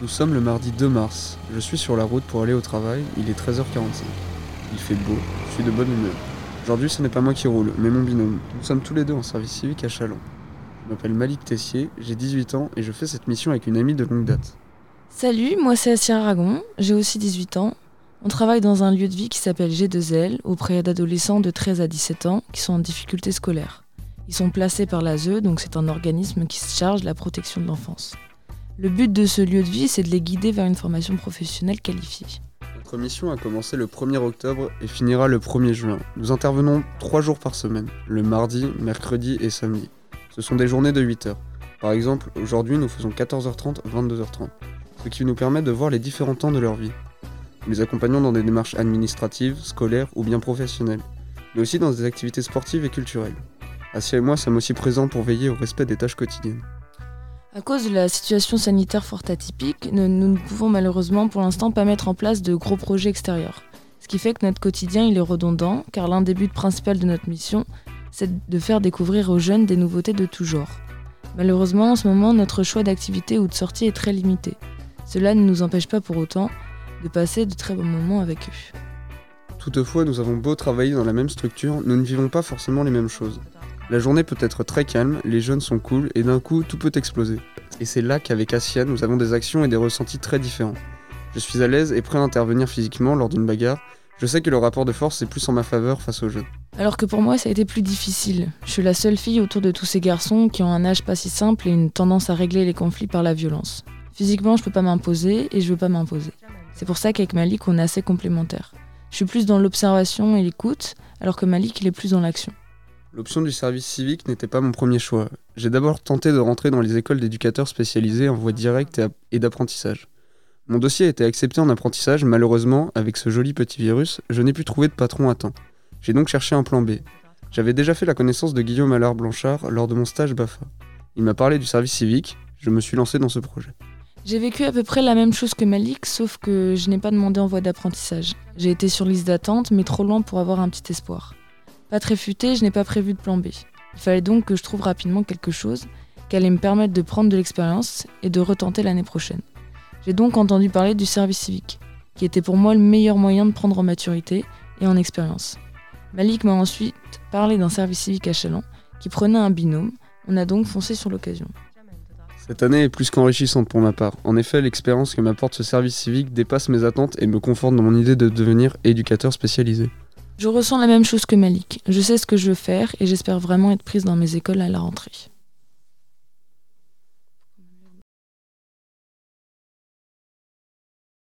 Nous sommes le mardi 2 mars. Je suis sur la route pour aller au travail. Il est 13h45. Il fait beau. Je suis de bonne humeur. Aujourd'hui, ce n'est pas moi qui roule, mais mon binôme. Nous sommes tous les deux en service civique à Chalon. Je m'appelle Malik Tessier, j'ai 18 ans et je fais cette mission avec une amie de longue date. Salut, moi c'est Assia Aragon, j'ai aussi 18 ans. On travaille dans un lieu de vie qui s'appelle G2L auprès d'adolescents de 13 à 17 ans qui sont en difficulté scolaire. Ils sont placés par l'ASE, donc c'est un organisme qui se charge de la protection de l'enfance. Le but de ce lieu de vie, c'est de les guider vers une formation professionnelle qualifiée. Notre mission a commencé le 1er octobre et finira le 1er juin. Nous intervenons 3 jours par semaine, le mardi, mercredi et samedi. Ce sont des journées de 8 heures. Par exemple, aujourd'hui nous faisons 14h30, 22h30, ce qui nous permet de voir les différents temps de leur vie. Nous les accompagnons dans des démarches administratives, scolaires ou bien professionnelles, mais aussi dans des activités sportives et culturelles. Assia et moi sommes aussi présents pour veiller au respect des tâches quotidiennes. À cause de la situation sanitaire fort atypique, nous, ne pouvons malheureusement pour l'instant pas mettre en place de gros projets extérieurs. Ce qui fait que notre quotidien est redondant, car l'un des buts principaux de notre mission, c'est de faire découvrir aux jeunes des nouveautés de tout genre. Malheureusement, en ce moment, notre choix d'activité ou de sortie est très limité. Cela ne nous empêche pas pour autant de passer de très bons moments avec eux. Toutefois, nous avons beau travailler dans la même structure, nous ne vivons pas forcément les mêmes choses. La journée peut être très calme, les jeunes sont cool et d'un coup tout peut exploser. Et c'est là qu'avec Assia, nous avons des actions et des ressentis très différents. Je suis à l'aise et prêt à intervenir physiquement lors d'une bagarre. Je sais que le rapport de force est plus en ma faveur face aux jeunes. Alors que pour moi, ça a été plus difficile. Je suis la seule fille autour de tous ces garçons qui ont un âge pas si simple et une tendance à régler les conflits par la violence. Physiquement, je peux pas m'imposer et je veux pas m'imposer. C'est pour ça qu'avec Malik, on est assez complémentaires. Je suis plus dans l'observation et l'écoute, alors que Malik, il est plus dans l'action. L'option du service civique n'était pas mon premier choix. J'ai d'abord tenté de rentrer dans les écoles d'éducateurs spécialisés en voie directe et d'apprentissage. Mon dossier a été accepté en apprentissage, malheureusement, avec ce joli petit virus, je n'ai pu trouver de patron à temps. J'ai donc cherché un plan B. J'avais déjà fait la connaissance de Guillaume Allard Blanchard lors de mon stage BAFA. Il m'a parlé du service civique, je me suis lancé dans ce projet. J'ai vécu à peu près la même chose que Malik, sauf que je n'ai pas demandé en voie d'apprentissage. J'ai été sur liste d'attente, mais trop loin pour avoir un petit espoir. Pas très futé, je n'ai pas prévu de plan B. Il fallait donc que je trouve rapidement quelque chose qui allait me permettre de prendre de l'expérience et de retenter l'année prochaine. J'ai donc entendu parler du service civique, qui était pour moi le meilleur moyen de prendre en maturité et en expérience. Malik m'a ensuite parlé d'un service civique à Chalon qui prenait un binôme. On a donc foncé sur l'occasion. Cette année est plus qu'enrichissante pour ma part. En effet, l'expérience que m'apporte ce service civique dépasse mes attentes et me conforte dans mon idée de devenir éducateur spécialisé. Je ressens la même chose que Malik. Je sais ce que je veux faire et j'espère vraiment être prise dans mes écoles à la rentrée.